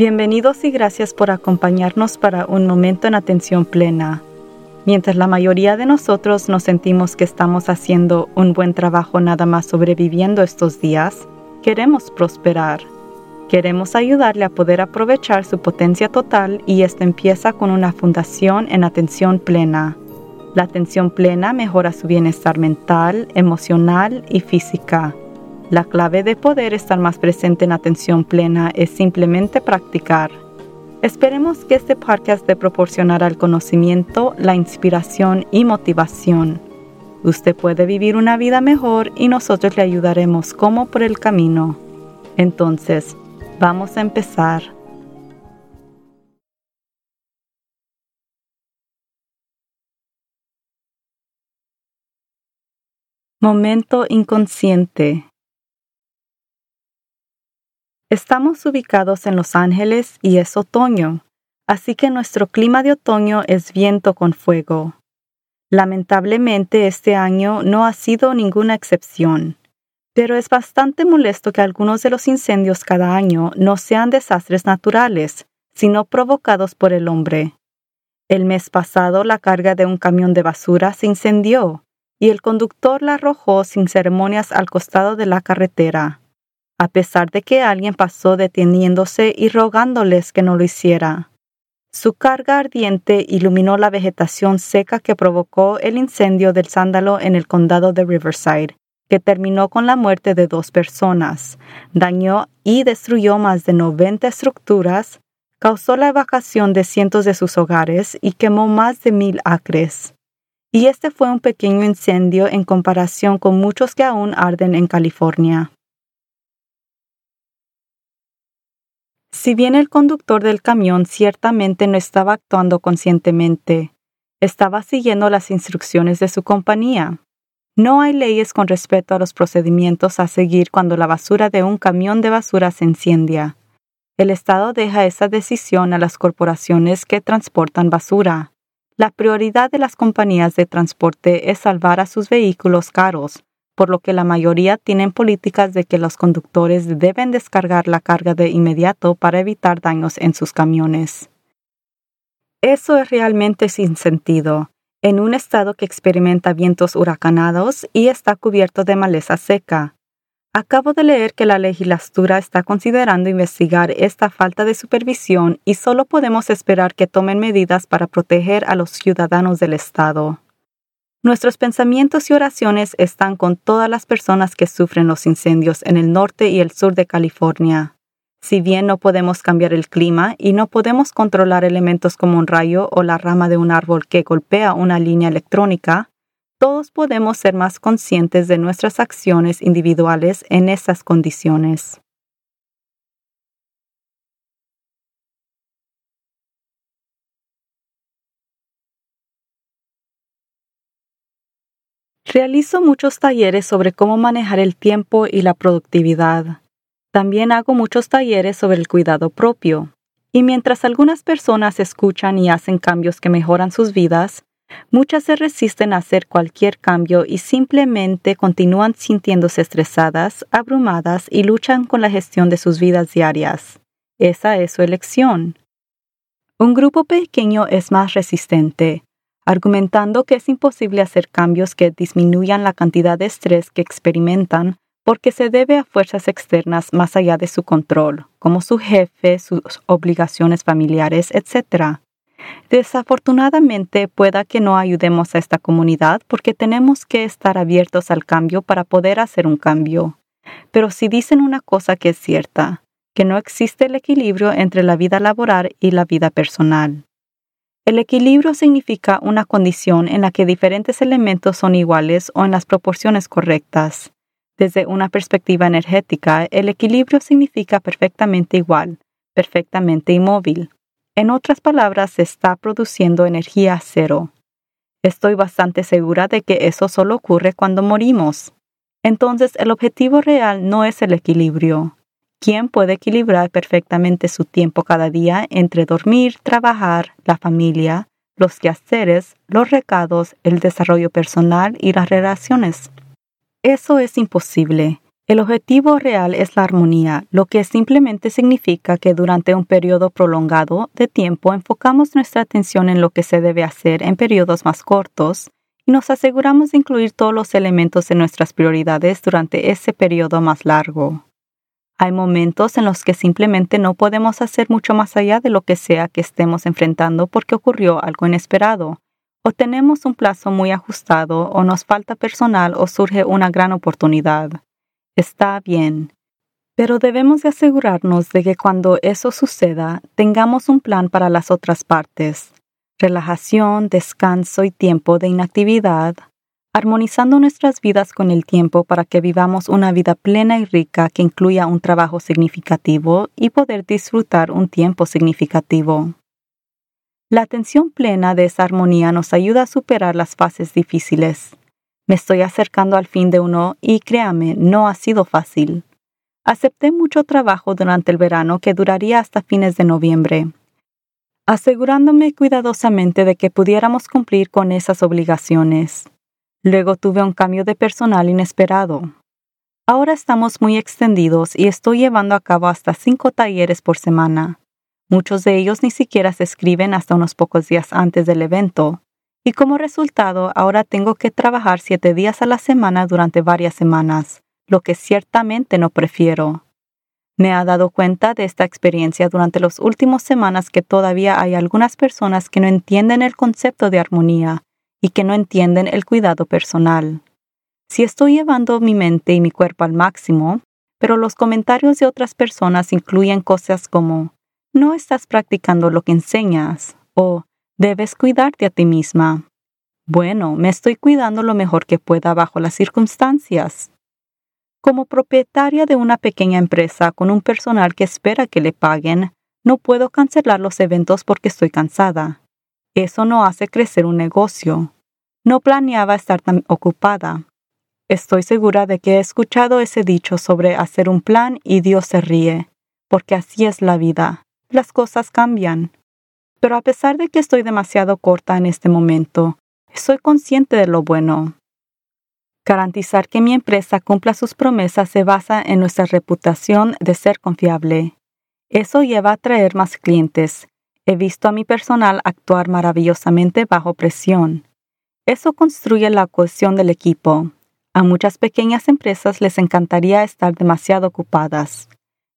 Bienvenidos y gracias por acompañarnos para un momento en atención plena. Mientras la mayoría de nosotros nos sentimos que estamos haciendo un buen trabajo nada más sobreviviendo estos días, queremos prosperar. Queremos ayudarle a poder aprovechar su potencia total y esto empieza con una fundación en atención plena. La atención plena mejora su bienestar mental, emocional y física. La clave de poder estar más presente en atención plena es simplemente practicar. Esperemos que este podcast te proporcionará el conocimiento, la inspiración y motivación. Usted puede vivir una vida mejor y nosotros le ayudaremos como por el camino. Entonces, vamos a empezar. Momento inconsciente. Estamos ubicados en Los Ángeles y es otoño, así que nuestro clima de otoño es viento con fuego. Lamentablemente este año no ha sido ninguna excepción, pero es bastante molesto que algunos de los incendios cada año no sean desastres naturales, sino provocados por el hombre. El mes pasado la carga de un camión de basura se incendió y el conductor la arrojó sin ceremonias al costado de la carretera a pesar de que alguien pasó deteniéndose y rogándoles que no lo hiciera. Su carga ardiente iluminó la vegetación seca que provocó el incendio del sándalo en el condado de Riverside, que terminó con la muerte de dos personas, dañó y destruyó más de 90 estructuras, causó la evacuación de cientos de sus hogares y quemó más de mil acres. Y este fue un pequeño incendio en comparación con muchos que aún arden en California. Si bien el conductor del camión ciertamente no estaba actuando conscientemente, estaba siguiendo las instrucciones de su compañía. No hay leyes con respecto a los procedimientos a seguir cuando la basura de un camión de basura se incendia. El Estado deja esa decisión a las corporaciones que transportan basura. La prioridad de las compañías de transporte es salvar a sus vehículos caros, por lo que la mayoría tienen políticas de que los conductores deben descargar la carga de inmediato para evitar daños en sus camiones. Eso es realmente sin sentido, en un estado que experimenta vientos huracanados y está cubierto de maleza seca. Acabo de leer que la legislatura está considerando investigar esta falta de supervisión y solo podemos esperar que tomen medidas para proteger a los ciudadanos del estado. Nuestros pensamientos y oraciones están con todas las personas que sufren los incendios en el norte y el sur de California. Si bien no podemos cambiar el clima y no podemos controlar elementos como un rayo o la rama de un árbol que golpea una línea electrónica, todos podemos ser más conscientes de nuestras acciones individuales en esas condiciones. Realizo muchos talleres sobre cómo manejar el tiempo y la productividad. También hago muchos talleres sobre el cuidado propio. Y mientras algunas personas escuchan y hacen cambios que mejoran sus vidas, muchas se resisten a hacer cualquier cambio y simplemente continúan sintiéndose estresadas, abrumadas y luchan con la gestión de sus vidas diarias. Esa es su elección. Un grupo pequeño es más resistente, argumentando que es imposible hacer cambios que disminuyan la cantidad de estrés que experimentan porque se debe a fuerzas externas más allá de su control, como su jefe, sus obligaciones familiares, etc. Desafortunadamente, pueda que no ayudemos a esta comunidad porque tenemos que estar abiertos al cambio para poder hacer un cambio. Pero si dicen una cosa que es cierta, que no existe el equilibrio entre la vida laboral y la vida personal. El equilibrio significa una condición en la que diferentes elementos son iguales o en las proporciones correctas. Desde una perspectiva energética, el equilibrio significa perfectamente igual, perfectamente inmóvil. En otras palabras, se está produciendo energía cero. Estoy bastante segura de que eso solo ocurre cuando morimos. Entonces, el objetivo real no es el equilibrio, ¿Quién puede equilibrar perfectamente su tiempo cada día entre dormir, trabajar, la familia, los quehaceres, los recados, el desarrollo personal y las relaciones. Eso es imposible. El objetivo real es la armonía, lo que simplemente significa que durante un periodo prolongado de tiempo enfocamos nuestra atención en lo que se debe hacer en periodos más cortos y nos aseguramos de incluir todos los elementos en nuestras prioridades durante ese periodo más largo. Hay momentos en los que simplemente no podemos hacer mucho más allá de lo que sea que estemos enfrentando porque ocurrió algo inesperado, o tenemos un plazo muy ajustado, o nos falta personal, o surge una gran oportunidad. Está bien, pero debemos de asegurarnos de que cuando eso suceda tengamos un plan para las otras partes, relajación, descanso y tiempo de inactividad, armonizando nuestras vidas con el tiempo para que vivamos una vida plena y rica que incluya un trabajo significativo y poder disfrutar un tiempo significativo. La atención plena de esa armonía nos ayuda a superar las fases difíciles. Me estoy acercando al fin de uno y créame, no ha sido fácil. Acepté mucho trabajo durante el verano que duraría hasta fines de noviembre, asegurándome cuidadosamente de que pudiéramos cumplir con esas obligaciones. Luego tuve un cambio de personal inesperado. Ahora estamos muy extendidos y estoy llevando a cabo hasta cinco talleres por semana. Muchos de ellos ni siquiera se escriben hasta unos pocos días antes del evento, y como resultado ahora tengo que trabajar siete días a la semana durante varias semanas, lo que ciertamente no prefiero. Me ha dado cuenta de esta experiencia durante las últimas semanas que todavía hay algunas personas que no entienden el concepto de armonía y que no entienden el cuidado personal. Si estoy llevando mi mente y mi cuerpo al máximo, pero los comentarios de otras personas incluyen cosas como no estás practicando lo que enseñas o Debes cuidarte a ti misma. Bueno, me estoy cuidando lo mejor que pueda bajo las circunstancias. Como propietaria de una pequeña empresa con un personal que espera que le paguen, no puedo cancelar los eventos porque estoy cansada. Eso no hace crecer un negocio. No planeaba estar tan ocupada. Estoy segura de que he escuchado ese dicho sobre hacer un plan y Dios se ríe, porque así es la vida. Las cosas cambian. Pero a pesar de que estoy demasiado corta en este momento, soy consciente de lo bueno. Garantizar que mi empresa cumpla sus promesas se basa en nuestra reputación de ser confiable. Eso lleva a traer más clientes. He visto a mi personal actuar maravillosamente bajo presión. Eso construye la cohesión del equipo. A muchas pequeñas empresas les encantaría estar demasiado ocupadas.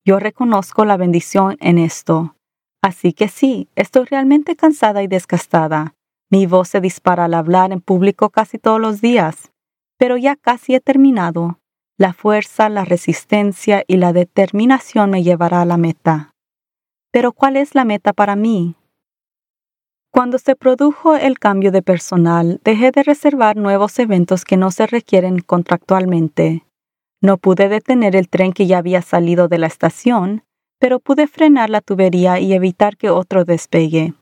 Yo reconozco la bendición en esto. Así que sí, estoy realmente cansada y desgastada. Mi voz se dispara al hablar en público casi todos los días, pero ya casi he terminado. La fuerza, la resistencia y la determinación me llevará a la meta. Pero ¿cuál es la meta para mí? Cuando se produjo el cambio de personal, dejé de reservar nuevos eventos que no se requieren contractualmente. No pude detener el tren que ya había salido de la estación, pero pude frenar la tubería y evitar que otro despegue.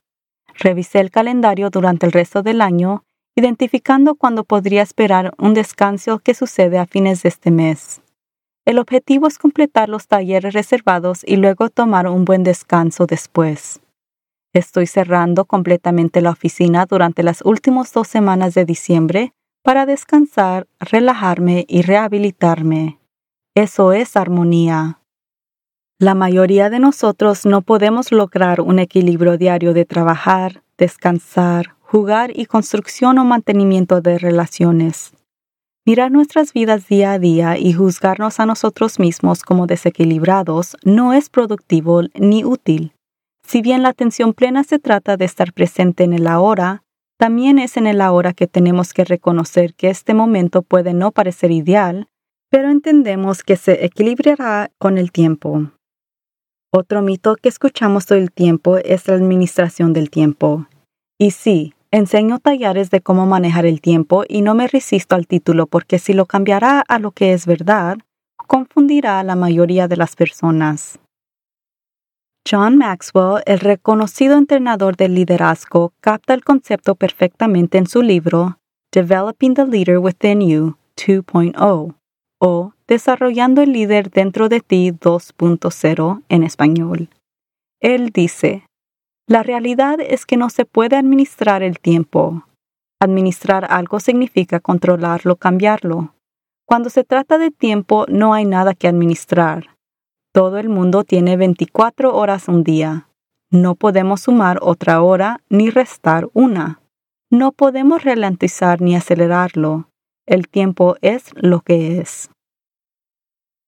Revisé el calendario durante el resto del año, identificando cuándo podría esperar un descanso que sucede a fines de este mes. El objetivo es completar los talleres reservados y luego tomar un buen descanso después. Estoy cerrando completamente la oficina durante las últimas dos semanas de diciembre para descansar, relajarme y rehabilitarme. Eso es armonía. La mayoría de nosotros no podemos lograr un equilibrio diario de trabajar, descansar, jugar y construcción o mantenimiento de relaciones. Mirar nuestras vidas día a día y juzgarnos a nosotros mismos como desequilibrados no es productivo ni útil. Si bien la atención plena se trata de estar presente en el ahora, también es en el ahora que tenemos que reconocer que este momento puede no parecer ideal, pero entendemos que se equilibrará con el tiempo. Otro mito que escuchamos todo el tiempo es la administración del tiempo. Y sí, enseño talleres de cómo manejar el tiempo y no me resisto al título porque si lo cambiará a lo que es verdad, confundirá a la mayoría de las personas. John Maxwell, el reconocido entrenador del liderazgo, capta el concepto perfectamente en su libro Developing the Leader Within You 2.0 o Desarrollando el líder dentro de ti 2.0 en español. Él dice, la realidad es que no se puede administrar el tiempo. Administrar algo significa controlarlo, cambiarlo. Cuando se trata de tiempo no hay nada que administrar. Todo el mundo tiene 24 horas un día. No podemos sumar otra hora ni restar una. No podemos ralentizar ni acelerarlo. El tiempo es lo que es.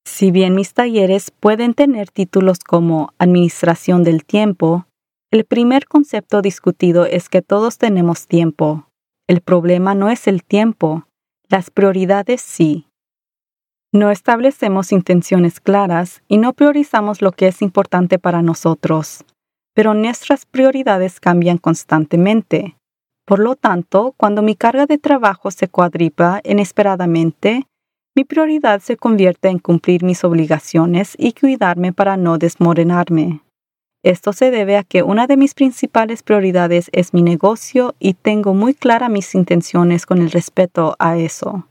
Si bien mis talleres pueden tener títulos como Administración del Tiempo, el primer concepto discutido es que todos tenemos tiempo. El problema no es el tiempo, las prioridades sí. No establecemos intenciones claras y no priorizamos lo que es importante para nosotros, pero nuestras prioridades cambian constantemente. Por lo tanto, cuando mi carga de trabajo se cuadripa inesperadamente, mi prioridad se convierte en cumplir mis obligaciones y cuidarme para no desmoronarme. Esto se debe a que una de mis principales prioridades es mi negocio y tengo muy clara mis intenciones con el respeto a eso.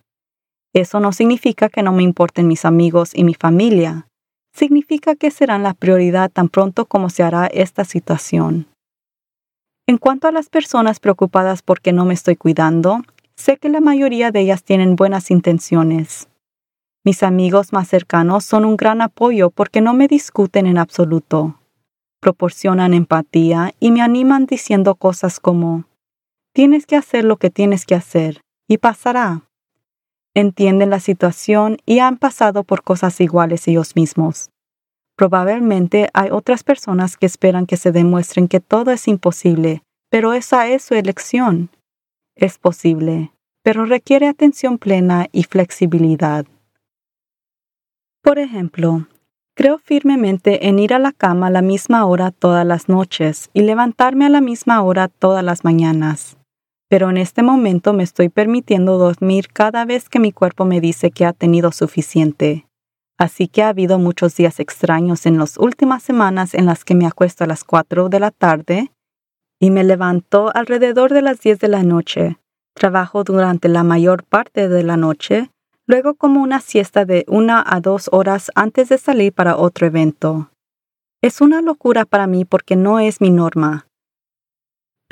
Eso no significa que no me importen mis amigos y mi familia. Significa que serán la prioridad tan pronto como se hará esta situación. En cuanto a las personas preocupadas porque no me estoy cuidando, sé que la mayoría de ellas tienen buenas intenciones. Mis amigos más cercanos son un gran apoyo porque no me discuten en absoluto. Proporcionan empatía y me animan diciendo cosas como, tienes que hacer lo que tienes que hacer, y pasará entienden la situación y han pasado por cosas iguales ellos mismos. Probablemente hay otras personas que esperan que se demuestren que todo es imposible, pero esa es su elección. Es posible, pero requiere atención plena y flexibilidad. Por ejemplo, creo firmemente en ir a la cama a la misma hora todas las noches y levantarme a la misma hora todas las mañanas pero en este momento me estoy permitiendo dormir cada vez que mi cuerpo me dice que ha tenido suficiente. Así que ha habido muchos días extraños en las últimas semanas en las que me acuesto a las 4 de la tarde y me levanto alrededor de las 10 de la noche. Trabajo durante la mayor parte de la noche, luego como una siesta de una a dos horas antes de salir para otro evento. Es una locura para mí porque no es mi norma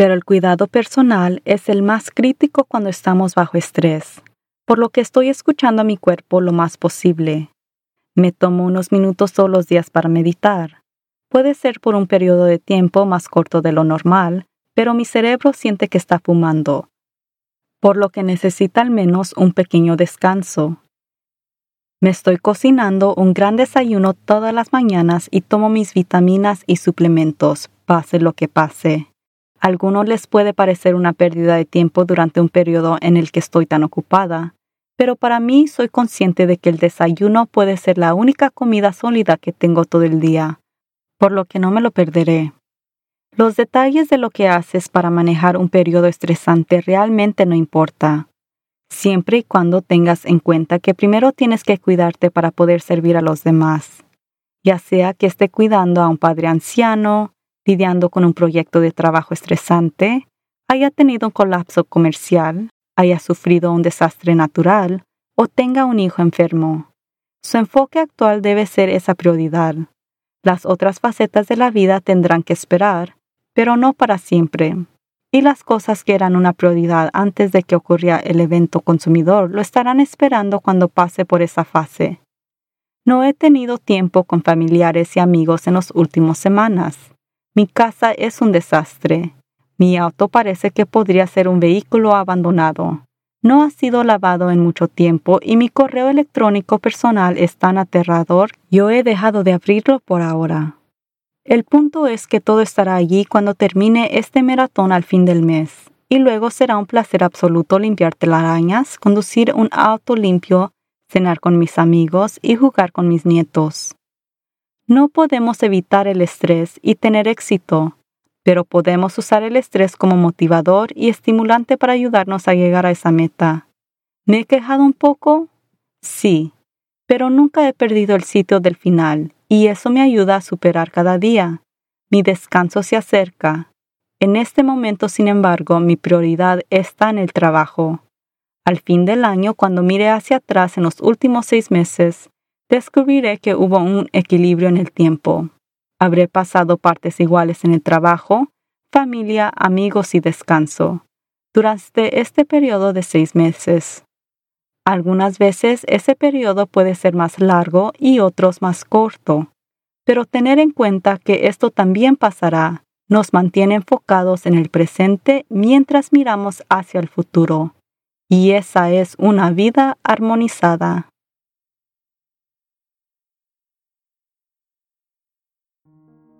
pero el cuidado personal es el más crítico cuando estamos bajo estrés, por lo que estoy escuchando a mi cuerpo lo más posible. Me tomo unos minutos todos los días para meditar. Puede ser por un periodo de tiempo más corto de lo normal, pero mi cerebro siente que está fumando, por lo que necesita al menos un pequeño descanso. Me estoy cocinando un gran desayuno todas las mañanas y tomo mis vitaminas y suplementos, pase lo que pase algunos les puede parecer una pérdida de tiempo durante un periodo en el que estoy tan ocupada, pero para mí soy consciente de que el desayuno puede ser la única comida sólida que tengo todo el día, por lo que no me lo perderé. Los detalles de lo que haces para manejar un periodo estresante realmente no importa, siempre y cuando tengas en cuenta que primero tienes que cuidarte para poder servir a los demás, ya sea que esté cuidando a un padre anciano, lidiando con un proyecto de trabajo estresante, haya tenido un colapso comercial, haya sufrido un desastre natural o tenga un hijo enfermo. Su enfoque actual debe ser esa prioridad. Las otras facetas de la vida tendrán que esperar, pero no para siempre. Y las cosas que eran una prioridad antes de que ocurriera el evento consumidor lo estarán esperando cuando pase por esa fase. No he tenido tiempo con familiares y amigos en las últimas semanas. Mi casa es un desastre. Mi auto parece que podría ser un vehículo abandonado. No ha sido lavado en mucho tiempo y mi correo electrónico personal es tan aterrador, yo he dejado de abrirlo por ahora. El punto es que todo estará allí cuando termine este maratón al fin del mes, y luego será un placer absoluto limpiar telarañas, conducir un auto limpio, cenar con mis amigos y jugar con mis nietos. No podemos evitar el estrés y tener éxito, pero podemos usar el estrés como motivador y estimulante para ayudarnos a llegar a esa meta. ¿Me he quejado un poco? Sí, pero nunca he perdido el sitio del final, y eso me ayuda a superar cada día. Mi descanso se acerca. En este momento, sin embargo, mi prioridad está en el trabajo. Al fin del año, cuando mire hacia atrás en los últimos seis meses, descubriré que hubo un equilibrio en el tiempo. Habré pasado partes iguales en el trabajo, familia, amigos y descanso durante este periodo de seis meses. Algunas veces ese periodo puede ser más largo y otros más corto, pero tener en cuenta que esto también pasará nos mantiene enfocados en el presente mientras miramos hacia el futuro, y esa es una vida armonizada.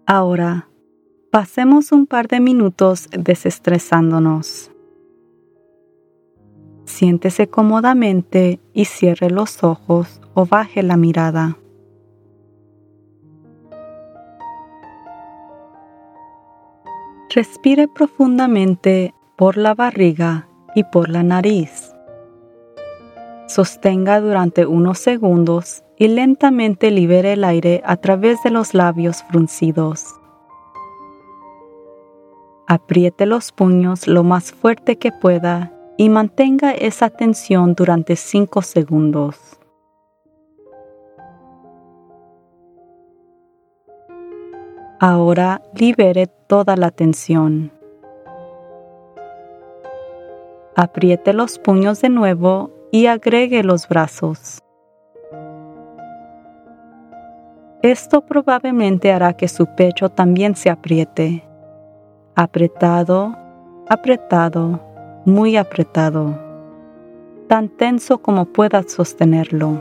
Ahora, pasemos un par de minutos desestresándonos. Siéntese cómodamente y cierre los ojos o baje la mirada. Respire profundamente por la barriga y por la nariz. Sostenga durante unos segundos y lentamente libere el aire a través de los labios fruncidos. Apriete los puños lo más fuerte que pueda y mantenga esa tensión durante 5 segundos. Ahora libere toda la tensión. Apriete los puños de nuevo y agregue los brazos. Esto probablemente hará que su pecho también se apriete. Apretado, apretado muy apretado, tan tenso como puedas sostenerlo.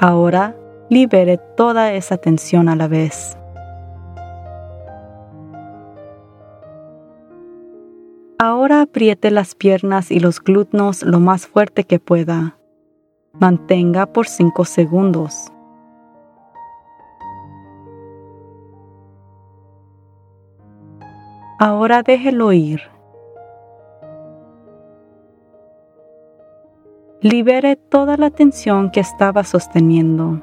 Ahora libere toda esa tensión a la vez. Ahora apriete las piernas y los glúteos lo más fuerte que pueda. Mantenga por 5 segundos. Ahora déjelo ir. Libere toda la tensión que estaba sosteniendo.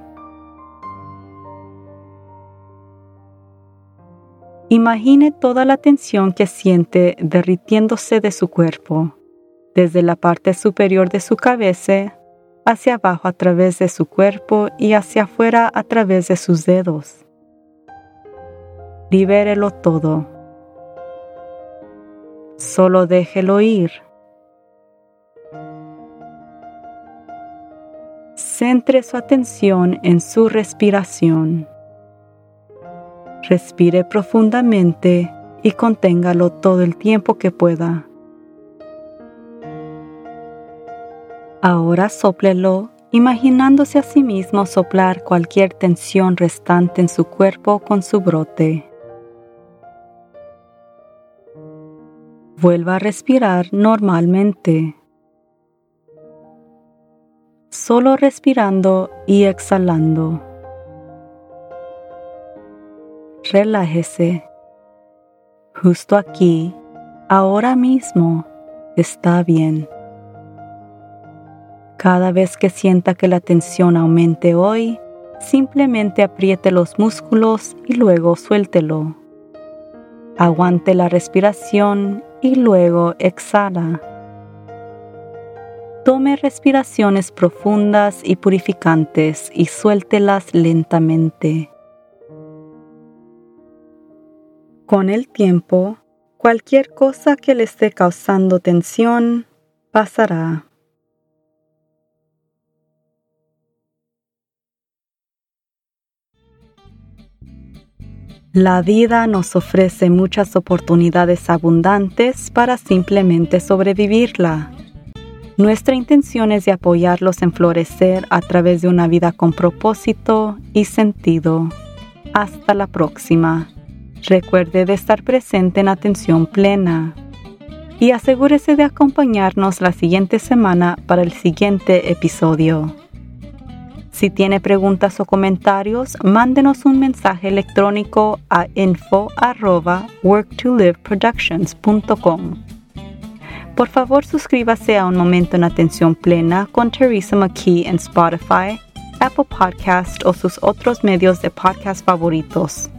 Imagine toda la tensión que siente derritiéndose de su cuerpo, desde la parte superior de su cabeza hacia abajo a través de su cuerpo y hacia afuera a través de sus dedos. Libérelo todo solo déjelo ir. Centre su atención en su respiración. Respire profundamente y conténgalo todo el tiempo que pueda. Ahora sóplelo imaginándose a sí mismo soplar cualquier tensión restante en su cuerpo con su brote. Vuelva a respirar normalmente. Solo respirando y exhalando. Relájese. Justo aquí, ahora mismo, está bien. Cada vez que sienta que la tensión aumente hoy, simplemente apriete los músculos y luego suéltelo. Aguante la respiración y luego exhala. Tome respiraciones profundas y purificantes y suéltelas lentamente. Con el tiempo, cualquier cosa que le esté causando tensión pasará. La vida nos ofrece muchas oportunidades abundantes para simplemente sobrevivirla. Nuestra intención es de apoyarlos en florecer a través de una vida con propósito y sentido. Hasta la próxima. Recuerde de estar presente en atención plena y asegúrese de acompañarnos la siguiente semana para el siguiente episodio. Si tiene preguntas o comentarios, mándenos un mensaje electrónico a info@worktoliveproductions.com. Por favor, suscríbase a Un Momento en Atención Plena con Teresa McKee en Spotify, Apple Podcast o sus otros medios de podcast favoritos.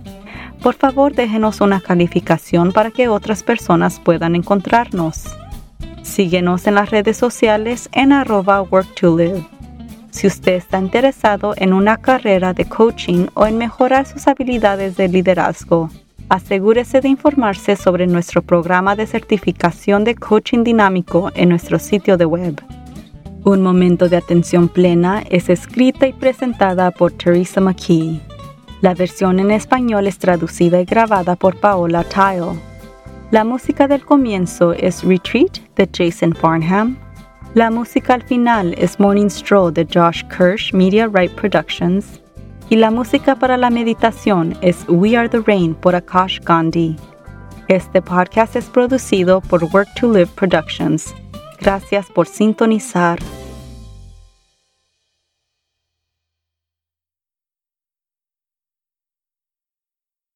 Por favor, déjenos una calificación para que otras personas puedan encontrarnos. Síguenos en las redes sociales en arroba worktolive. Si usted está interesado en una carrera de coaching o en mejorar sus habilidades de liderazgo, Asegúrese de informarse sobre nuestro programa de certificación de coaching dinámico en nuestro sitio de web. Un momento de atención plena es escrita y presentada por Teresa McKee. La versión en español es traducida y grabada por Paola Tile. La música del comienzo es Retreat de Jason Farnham. La música al final es Morning Stroll de Josh Kirsch Media Right Productions. Y la música para la meditación es We Are the Rain por Akash Gandhi. Este podcast es producido por Work to Live Productions. Gracias por sintonizar